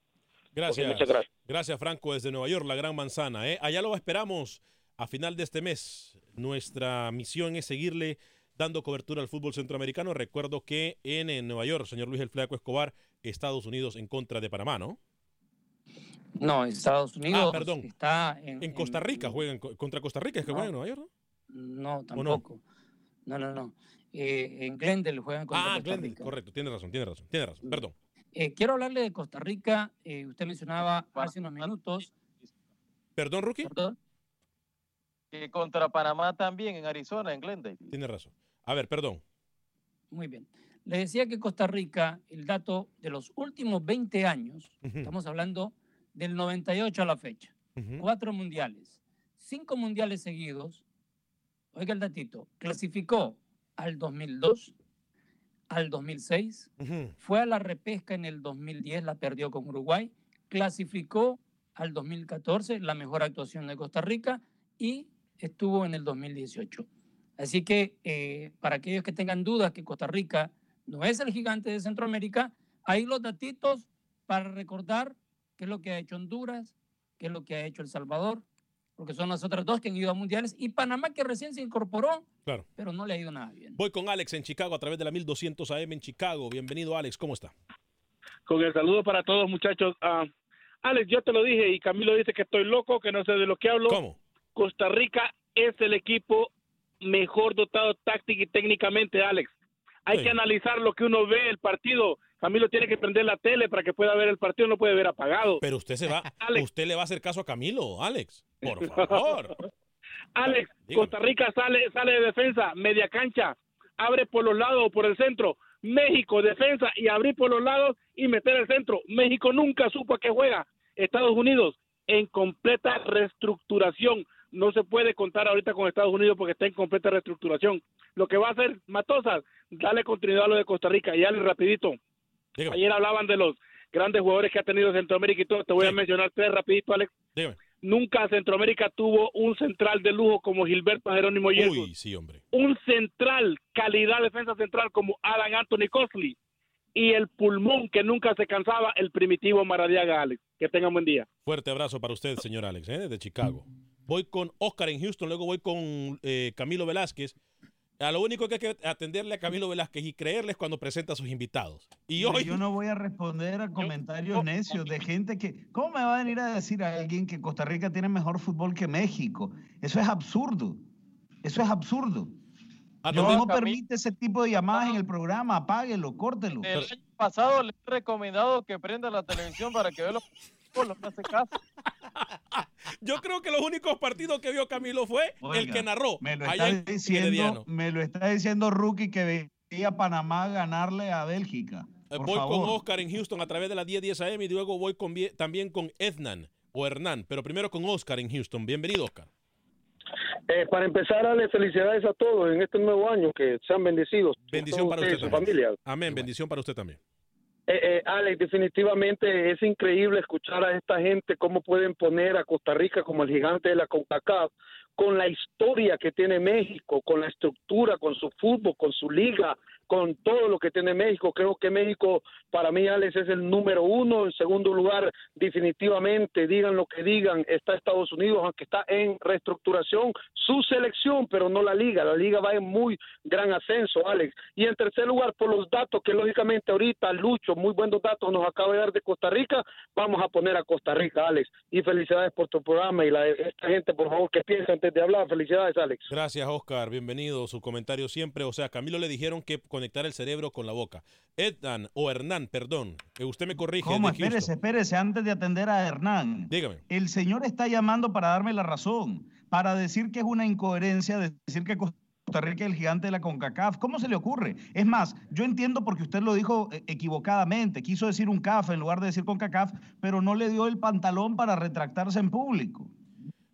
Gracias. Muchas gracias. Gracias, Franco, desde Nueva York, la Gran Manzana. ¿eh? Allá lo esperamos a final de este mes. Nuestra misión es seguirle dando cobertura al fútbol centroamericano. Recuerdo que en, en Nueva York, señor Luis El Flaco Escobar, Estados Unidos en contra de Panamá, ¿no? No, Estados Unidos Ah, perdón. está en, En Costa Rica juegan co- contra Costa Rica, es que No. juegan en Nueva York, No, no? tampoco. No, no, no. Eh, en Glendale juegan contra Ah, Costa Glendale, Rica. correcto, tiene razón, tiene razón, tiene razón, perdón. Eh, quiero hablarle de Costa Rica. Eh, usted mencionaba hace unos minutos. ¿Perdón, Rookie? Que contra Panamá también en Arizona, en Glendale. Tiene razón. A ver, perdón. Muy bien. Le decía que Costa Rica, el dato de los últimos 20 años, estamos hablando del 98 a la fecha, cuatro mundiales, cinco mundiales seguidos. Oiga el datito, clasificó al 2002, al 2006, fue a la repesca en el 2010, la perdió con Uruguay, clasificó al 2014, la mejor actuación de Costa Rica, y estuvo en el 2018. Así que eh, para aquellos que tengan dudas que Costa Rica no es el gigante de Centroamérica, Ahí los datitos para recordar qué es lo que ha hecho Honduras, qué es lo que ha hecho El Salvador, porque son las otras dos que han ido a mundiales, y Panamá que recién se incorporó, Claro. pero no le ha ido nada bien. Voy con Alex en Chicago a través de la 1200 AM en Chicago. Bienvenido, Alex. ¿Cómo está? con el saludo para todos, muchachos. Ah, Alex, yo te lo dije y Camilo dice que estoy loco, que no sé de lo que hablo. ¿Cómo? Costa Rica es el equipo mejor dotado táctica y técnicamente, Alex. Hay Sí. que analizar lo que uno ve, el partido. Camilo tiene que prender la tele para que pueda ver el partido, no puede ver apagado. Pero usted se va, *laughs* Alex. usted le va a hacer caso a Camilo, Alex. Por *laughs* favor. Alex, Dígame. Costa Rica sale, sale de defensa, media cancha, abre por los lados o por el centro. México, defensa y abrir por los lados y meter el centro. México nunca supo a qué juega. Estados Unidos en completa reestructuración. No se puede contar ahorita con Estados Unidos porque está en completa reestructuración. Lo que va a hacer Matosas, darle continuidad a lo de Costa Rica. Y dale rapidito. Dígame. Ayer hablaban de los grandes jugadores que ha tenido Centroamérica y todo. Te voy a mencionar tres rapidito, Alex. Dígame. Nunca Centroamérica tuvo un central de lujo como Gilberto Jerónimo. Uy, sí, hombre. Un central, calidad defensa central como Alan Anthony Cosley. Y el pulmón que nunca se cansaba, el primitivo Maradiaga, Alex. Que tengan buen día. Fuerte abrazo para usted, señor Alex, ¿eh? desde Chicago. Voy con Oscar en Houston, luego voy con eh, Camilo Velázquez. A lo único que hay que atenderle a Camilo Velázquez y creerles cuando presenta a sus invitados. Y hoy, Yo no voy a responder a comentarios necios de gente que. ¿Cómo me va a venir a decir a alguien que Costa Rica tiene mejor fútbol que México? Eso es absurdo. Eso es absurdo. Atender- No permite ese tipo de llamadas en el programa. Apáguelo, córtelo. El año pasado le he recomendado que prenda la televisión para que vea los hace caso. *laughs* yo creo que los únicos partidos que vio Camilo fue el que narró. Me lo allá está en diciendo, me lo está diciendo Rookie que veía a Panamá ganarle a Bélgica. Eh, Por voy favor. con Oscar en Houston a través de la 1010 AM y luego voy con, también con Ednan o Hernán, pero primero con Oscar en Houston. Bienvenido, Oscar. Eh, para empezar, darle felicidades a todos en este nuevo año, que sean bendecidos. Bendición para usted también. familia. Amén, bendición para usted también. Eh, eh, Alex, definitivamente es increíble escuchar a esta gente cómo pueden poner a Costa Rica como el gigante de la CONCACAF, con la historia que tiene México, con la estructura, con su fútbol, con su liga, con todo lo que tiene México. Creo que México, para mí, Alex, es el número uno. En segundo lugar, definitivamente, digan lo que digan, está Estados Unidos, aunque está en reestructuración, su selección, pero no la liga. La liga va en muy gran ascenso, Alex. Y en tercer lugar, por los datos que lógicamente ahorita Lucho, muy buenos datos nos acaba de dar de Costa Rica, vamos a poner a Costa Rica, Alex. Y felicidades por tu programa y la, esta gente, por favor, que piensa antes de hablar. Felicidades, Alex. Gracias, Oscar. Bienvenido. Su comentario siempre. O sea, Camilo le dijeron que conectar el cerebro con la boca. Ednan o Hernán, perdón. que usted me corrige. ¿Cómo? Espérese, espérese, antes de atender a Hernán. Dígame. El señor está llamando para darme la razón, para decir que es una incoherencia decir que Costa Rica es el gigante de la CONCACAF. ¿Cómo se le ocurre? Es más, yo entiendo porque usted lo dijo eh, equivocadamente, quiso decir un CAF en lugar de decir CONCACAF, pero no le dio el pantalón para retractarse en público.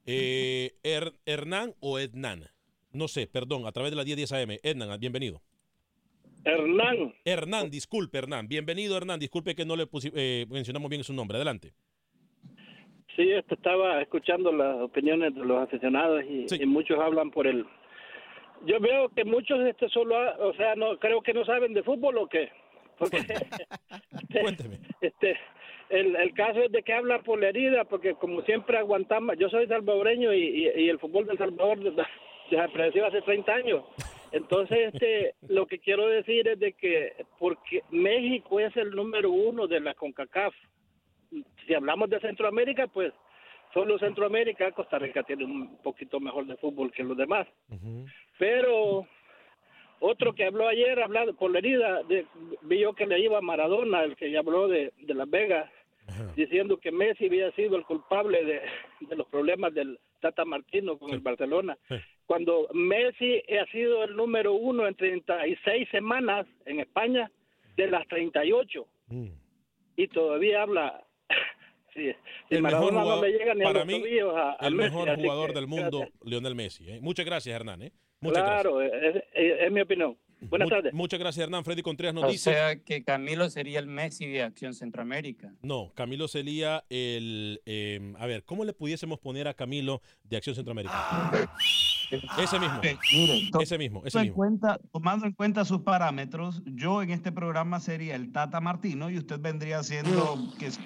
Eh, Her- Hernán o Ednan. No sé, perdón, a través de la 1010 AM. Ednan, bienvenido. Hernán. Hernán, disculpe, Hernán. Bienvenido, Hernán. Disculpe que no le eh, mencionamos bien su nombre. Adelante. Sí, esto estaba escuchando las opiniones de los aficionados y, y muchos hablan por el. Yo veo que muchos este solo, ha- o sea, no creo que no saben de fútbol o qué. Porque *laughs* Cuénteme. este el, el caso es de que hablan por la herida, porque como siempre aguantamos, yo soy salvadoreño y, y, y el fútbol de El Salvador desapareció *laughs* hace 30 años. Entonces, este, *laughs* lo que quiero decir es de que porque México es el número uno de la CONCACAF, si hablamos de Centroamérica, pues solo Centroamérica, Costa Rica tiene un poquito mejor de fútbol que los demás. Pero otro que habló ayer, hablando por la herida, de, vi yo que le iba a Maradona, el que ya habló de, de Las Vegas, diciendo que Messi había sido el culpable de, de los problemas del Tata Martino con el Barcelona. Cuando Messi ha sido el número uno en 36 semanas en España de las 38 y todavía habla. *laughs* sí, El mejor no jugador, le llega ni a para mí, a, a el Messi, mejor jugador que, del *laughs* mundo, gracias. Lionel Messi. ¿eh? Muchas gracias, Hernán. ¿eh? Muchas Claro, es, es- es mi opinión. Buenas Mu- tardes. Muchas gracias, Hernán. Freddy Contreras nos O dice. sea que Camilo sería el Messi de Acción Centroamérica. No, Camilo sería el. eh, a ver, ¿cómo le pudiésemos poner a Camilo de Acción Centroamérica? Ese mismo. Mire, Ese mismo, ese tomando en mismo. cuenta- tomando en cuenta sus parámetros, yo en este programa sería el Tata Martino y usted vendría siendo que es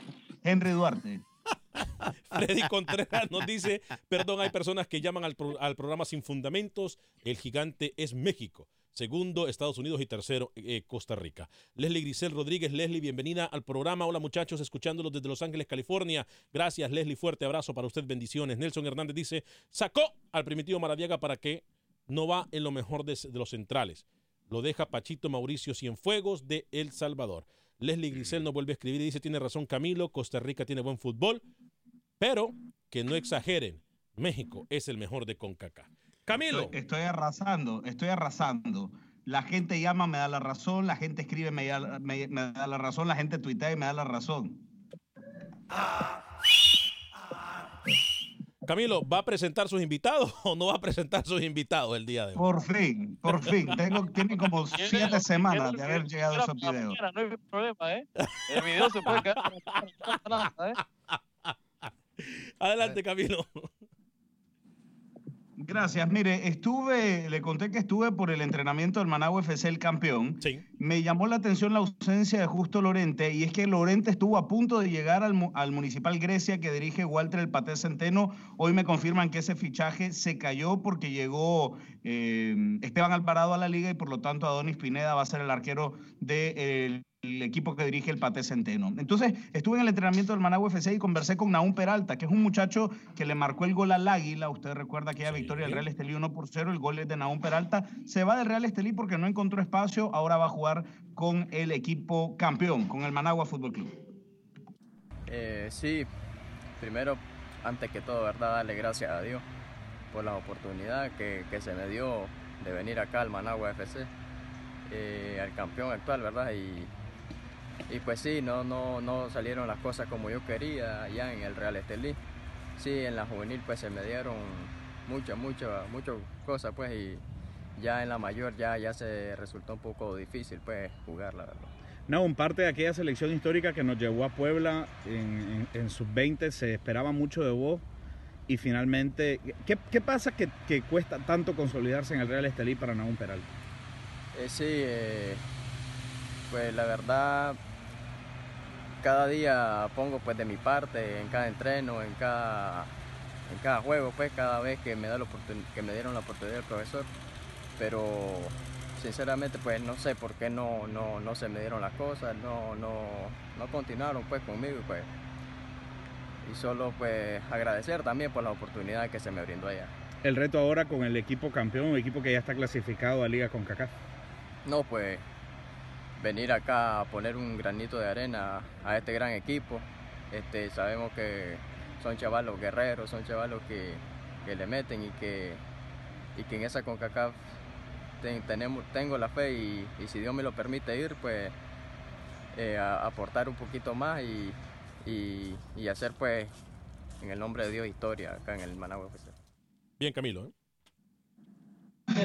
Henry Duarte. *laughs* Freddy Contreras nos dice, perdón, hay personas que llaman al, pro- al programa sin fundamentos, el gigante es México, segundo Estados Unidos y tercero eh, Costa Rica. Leslie Grisel Rodríguez, Leslie, bienvenida al programa. Hola muchachos, escuchándolos desde Los Ángeles, California. Gracias Leslie, fuerte abrazo para usted, bendiciones. Nelson Hernández dice, sacó al primitivo Maradiaga para que no va en lo mejor de, de los centrales. Lo deja Pachito Mauricio Cienfuegos de El Salvador. Leslie Grisel nos vuelve a escribir y dice, tiene razón Camilo, Costa Rica tiene buen fútbol, pero que no exageren, México es el mejor de CONCACAF. Camilo. Estoy, estoy arrasando, estoy arrasando. La gente llama, me da la razón, la gente escribe, me da, me- me da la razón, la gente tuitea y me da la razón. Camilo, ¿va a presentar sus invitados *laughs* o no va a presentar sus invitados el día de hoy? Por fin, por fin. Tengo, tienen como *laughs* siete semanas de haber llegado a esos videos. No hay problema, ¿eh? El video se puede quedar. *laughs* ¿eh? Adelante, Camilo. Gracias. Mire, estuve, le conté que estuve por el entrenamiento del Managua FC, el campeón. Me llamó la atención la ausencia de Justo Lorente, y es que Lorente estuvo a punto de llegar al, al Municipal Grecia que dirige Walter el Paté Centeno. Hoy me confirman que ese fichaje se cayó porque llegó eh, Esteban Alvarado a la liga y por lo tanto Adonis Pineda va a ser el arquero del equipo que dirige el Paté Centeno. Entonces, estuve en el entrenamiento del Managua FC y conversé con Naún Peralta, que es un muchacho que le marcó el gol al Águila. Usted recuerda aquella victoria del Real Estelí 1 por 0, el gol es de Naún Peralta. Se va del Real Estelí porque no encontró espacio, ahora va a jugar con el equipo campeón, con el Managua Fútbol Club. Eh, sí, primero, antes que todo, ¿verdad? Darle gracias a Dios por la oportunidad que, que se me dio de venir acá al Managua FC, eh, al campeón actual, ¿verdad? Y, y pues sí, no, no, no salieron las cosas como yo quería allá en el Real Estelí. Sí, en la juvenil pues se me dieron muchas, muchas, muchas cosas pues y ya en la mayor ya, ya se resultó un poco difícil pues jugar, la verdad. No, un parte de aquella selección histórica que nos llevó a Puebla en, en- en sub-20, se esperaba mucho de vos y finalmente, ¿qué, qué pasa que, que cuesta tanto consolidarse en el Real Estelí para Naún Peralta? Eh, sí, eh, pues la verdad, cada día pongo pues de mi parte en cada entreno, en cada, en cada juego, pues cada vez que me, da la que me dieron la oportunidad el profesor, pero sinceramente pues no sé por qué no, no, no se me dieron las cosas, no, no, no continuaron pues conmigo y pues y solo pues agradecer también por la oportunidad que se me brindó allá. El reto ahora con el equipo campeón, un equipo que ya está clasificado a Liga con CACAF. No, pues venir acá a poner un granito de arena a este gran equipo. Este, sabemos que son chavalos guerreros, son chavalos que, que le meten y que, y que en esa CONCACAF tengo la fe y, y si Dios me lo permite ir, pues eh, aportar un poquito más y, y- y hacer pues en el nombre de Dios historia acá en el Managua FC. Bien, Camilo. ¿eh?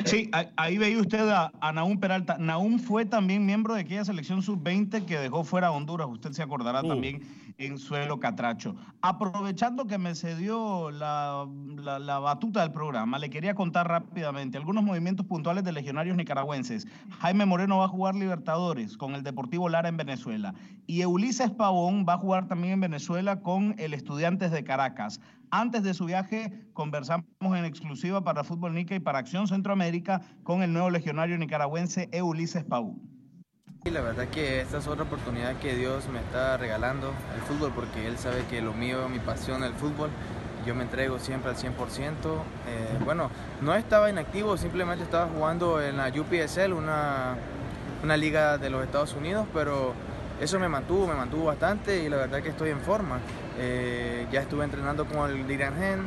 Sí, ahí- veía usted a, a Naún Peralta. Naún fue también miembro de aquella selección sub-20 que dejó fuera a Honduras. Usted se acordará también en suelo catracho. Aprovechando que me cedió la, la- batuta del programa, le quería contar rápidamente algunos movimientos puntuales de legionarios nicaragüenses. Jaime Moreno va a jugar Libertadores con el Deportivo Lara en Venezuela. Y Ulises Pavón va a jugar también en Venezuela con el Estudiantes de Caracas. Antes de su viaje, conversamos en exclusiva para Fútbol Nica y para Acción Centroamérica con el nuevo legionario nicaragüense Eulises Pavón. Y la verdad que esta es otra oportunidad que Dios me está regalando el fútbol porque Él sabe que lo mío, mi pasión el fútbol, yo me entrego siempre al 100%. Eh, bueno, no estaba inactivo, simplemente estaba jugando en la UPSL, una, una liga de los Estados Unidos, pero eso me mantuvo, me mantuvo bastante y la verdad que estoy en forma. Eh, ya estuve entrenando con el Liran Gen,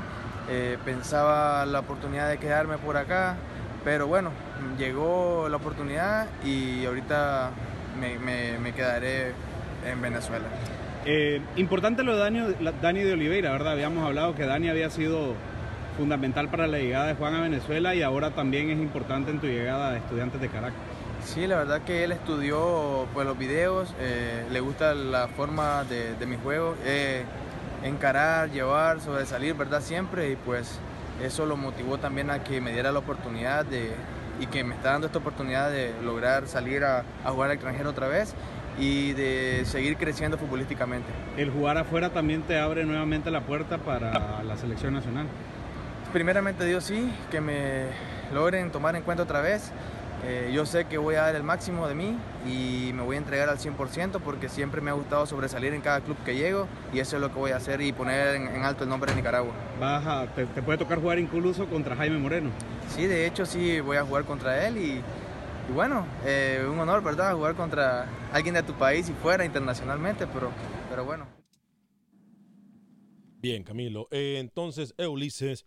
eh, pensaba la oportunidad de quedarme por acá, pero bueno, llegó la oportunidad y ahorita me, me- me quedaré en Venezuela. Eh, importante lo de Dani, Dani de Oliveira, ¿verdad? Habíamos hablado que Dani había sido fundamental para la llegada de Juan a Venezuela y ahora también es importante en tu llegada a Estudiantes de Caracas. Sí, la verdad que él estudió pues, los videos, eh, le gusta la forma de, de mi juego, eh, encarar, llevar, sobresalir, ¿verdad? Siempre y pues eso lo motivó también a que me diera la oportunidad de, y que me está dando esta oportunidad de lograr salir a, a jugar al extranjero otra vez y de seguir creciendo futbolísticamente. El jugar afuera también te abre nuevamente la puerta para la selección nacional. Primeramente Dios sí, que me logren tomar en cuenta otra vez. Eh, yo sé que voy a dar el máximo de mí y me voy a entregar al 100% porque siempre me ha gustado sobresalir en cada club que llego y eso es lo que voy a hacer y poner en, en alto el nombre de Nicaragua. Baja, te, te, puede tocar jugar incluso contra Jaime Moreno. Sí, de hecho sí voy a jugar contra él y, y bueno, eh, un honor, ¿verdad? Jugar contra alguien de tu país y fuera internacionalmente, pero, pero bueno. Bien, Camilo. Eh, entonces, Ulises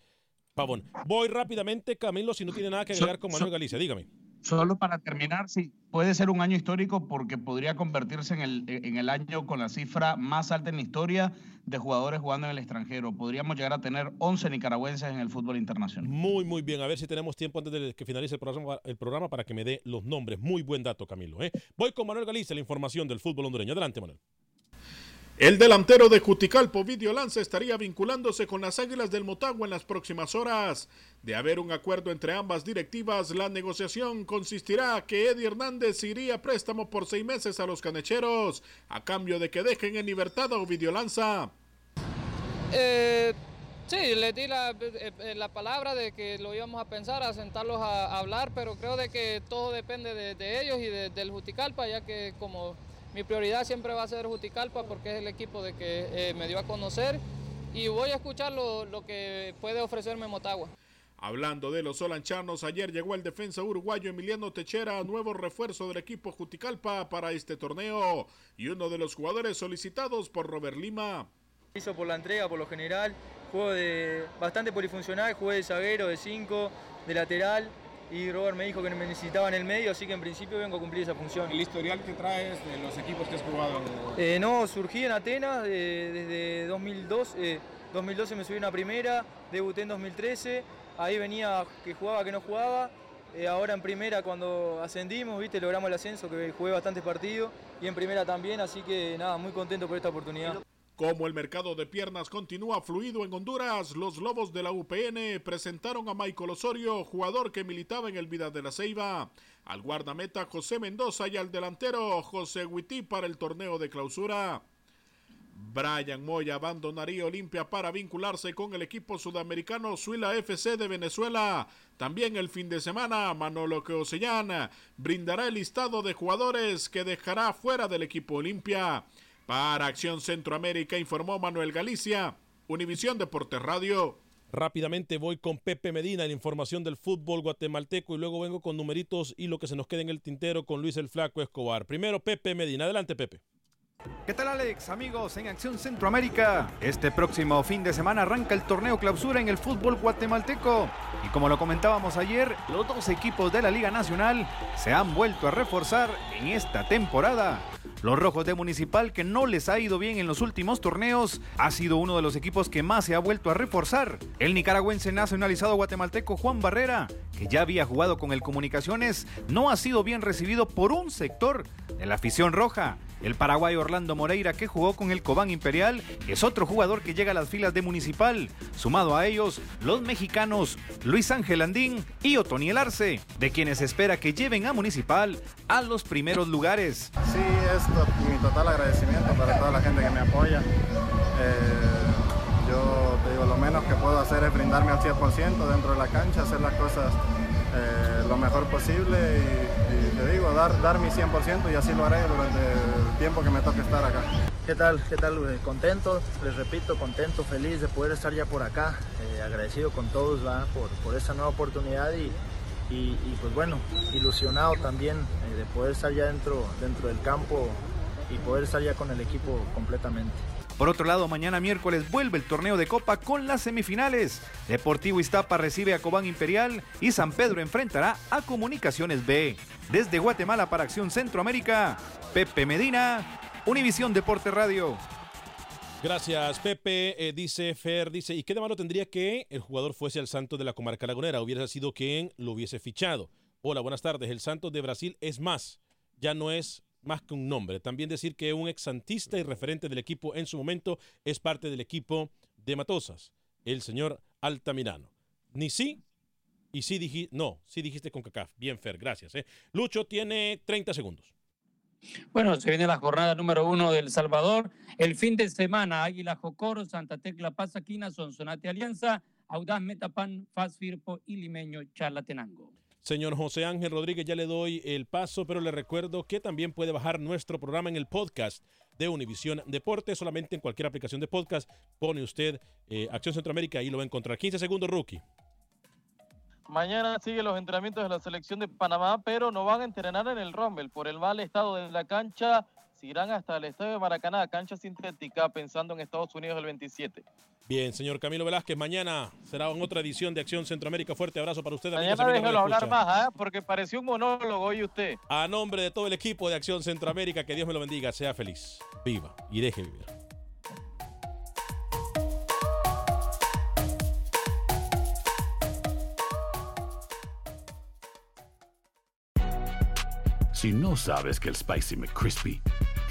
Pavón. Voy rápidamente, Camilo, si no tiene nada que agregar con Manuel Galicia. Dígame. Solo para terminar, sí, puede ser un año histórico porque podría convertirse en el, en el año con la cifra más alta en la historia de jugadores jugando en el extranjero. Podríamos llegar a tener 11 nicaragüenses en el fútbol internacional. Muy, muy bien. A ver si tenemos tiempo antes de que finalice el programa, el programa para que me dé los nombres. Muy buen dato, Camilo. ¿eh? Voy con Manuel Galicia, la información del fútbol hondureño. Adelante, Manuel. El delantero de Juticalpo, Ovidio Lanza, estaría vinculándose con las Águilas del Motagua en las próximas horas. De haber un acuerdo entre ambas directivas, la negociación consistirá que Eddie Hernández iría a préstamo por seis meses a los canecheros, a cambio de que dejen en libertad a Ovidio Lanza. Eh, sí, le di la, eh, la, palabra de que lo íbamos a pensar, a sentarlos a, hablar, pero creo de que todo depende de, ellos y de, del Juticalpa, ya que como mi prioridad siempre va a ser Juticalpa porque es el equipo de que eh, me dio a conocer y voy a escuchar lo, lo que puede ofrecerme Motagua. Hablando de los solanchanos, ayer llegó el defensa uruguayo Emiliano Techera, nuevo refuerzo del equipo Juticalpa para este torneo y uno de los jugadores solicitados por Robert Lima. Hizo por la entrega, por lo general, juego de bastante polifuncional, jugué de zaguero, de 5, de lateral, y Robert me dijo que me necesitaba en el medio, así que en principio vengo a cumplir esa función. ¿El historial que traes de los equipos que has jugado? Eh, no, surgí en Atenas eh, desde 2002, eh, 2012 me subí a una primera, debuté en 2013, ahí venía que jugaba, que no jugaba, eh, ahora en primera cuando ascendimos, viste, logramos el ascenso, que jugué bastantes partidos, y en primera también, así que nada, muy contento por esta oportunidad. Como el mercado de piernas continúa fluido en Honduras, los Lobos de la UPN presentaron a Michael Osorio, jugador que militaba en el Vida de la Ceiba, al guardameta José Mendoza y al delantero José Huití para el torneo de clausura. Brian Moya abandonaría Olimpia para vincularse con el equipo sudamericano Suila FC de Venezuela. También el fin de semana, Manolo Queosellán brindará el listado de jugadores que dejará fuera del equipo Olimpia. Para Acción Centroamérica informó Manuel Galicia, Univisión Deportes Radio. Rápidamente voy con Pepe Medina, la información del fútbol guatemalteco y luego vengo con numeritos y lo que se nos quede en el tintero con Luis el Flaco Escobar. Primero Pepe Medina, adelante Pepe. ¿Qué tal Alex? Amigos en Acción Centroamérica. Este próximo fin de semana arranca el torneo clausura en el fútbol guatemalteco. Y como lo comentábamos ayer, los dos equipos de la Liga Nacional se han vuelto a reforzar en esta temporada. Los Rojos de Municipal, que no les ha ido bien en los últimos torneos, ha sido uno de los equipos que más se ha vuelto a reforzar. El nicaragüense nacionalizado guatemalteco Juan Barrera, que ya había jugado con el Comunicaciones, no ha sido bien recibido por un sector de la afición roja. El paraguayo Orlando Moreira, que jugó con el Cobán Imperial, es otro jugador que llega a las filas de Municipal. Sumado a ellos, los mexicanos Luis Ángel Andín y Otoniel Arce, de quienes espera que lleven a Municipal a los primeros lugares. Sí, es mi total agradecimiento para toda la gente que me apoya. Eh, yo te digo, lo menos que puedo hacer es brindarme al 100% dentro de la cancha, hacer las cosas eh, lo mejor posible y, y, te digo, dar, dar mi 100% y así lo haré durante el tiempo que me toque estar acá. ¿Qué tal? ¿Qué tal? Contento, les repito, contento, feliz de poder estar ya por acá, eh, agradecido con todos ¿va? Por, por esta nueva oportunidad y, y, y pues bueno, ilusionado también eh, de poder estar ya dentro, dentro del campo y poder estar ya con el equipo completamente. Por otro lado, mañana miércoles vuelve el torneo de Copa con las semifinales. Deportivo Iztapa recibe a Cobán Imperial y San Pedro enfrentará a Comunicaciones B. Desde Guatemala para Acción Centroamérica, Pepe Medina, Univisión Deporte Radio. Gracias, Pepe. Eh, dice Fer, dice, ¿y qué de malo tendría que el jugador fuese al santo de la comarca lagunera? Hubiera sido quien lo hubiese fichado. Hola, buenas tardes. El Santos de Brasil es más, ya no es más que un nombre. También decir que un ex santista y referente del equipo en su momento es parte del equipo de Matosas, el señor Altamirano. Ni sí y sí dijiste, no, sí dijiste con CACAF. Bien, Fer, gracias. ¿eh? Lucho tiene 30 segundos. Bueno, se viene la jornada número uno del Salvador. El fin de semana, Águila Jocoro, Santa Tecla Pasaquina, Sonsonate Alianza, Audaz Metapan, Faz Firpo y Limeño Charlatenango. Señor José Ángel Rodríguez, ya le doy el paso, pero le recuerdo que también puede bajar nuestro programa en el podcast de Univisión Deporte. Solamente en cualquier aplicación de podcast pone usted eh, Acción Centroamérica y lo va a encontrar. 15 segundos, rookie. Mañana siguen los entrenamientos de la selección de Panamá, pero no van a entrenar en el Rommel. Por el mal estado de la cancha, seguirán hasta el estadio de Maracaná, cancha sintética, pensando en Estados Unidos el 27. Bien, señor Camilo Velázquez, mañana será en otra edición de Acción Centroamérica. Fuerte abrazo para usted. Mañana déjelo hablar más, ¿eh? porque pareció un monólogo hoy usted. A nombre de todo el equipo de Acción Centroamérica, que Dios me lo bendiga, sea feliz, viva y deje vivir. Si no sabes que el Spicy McCrispy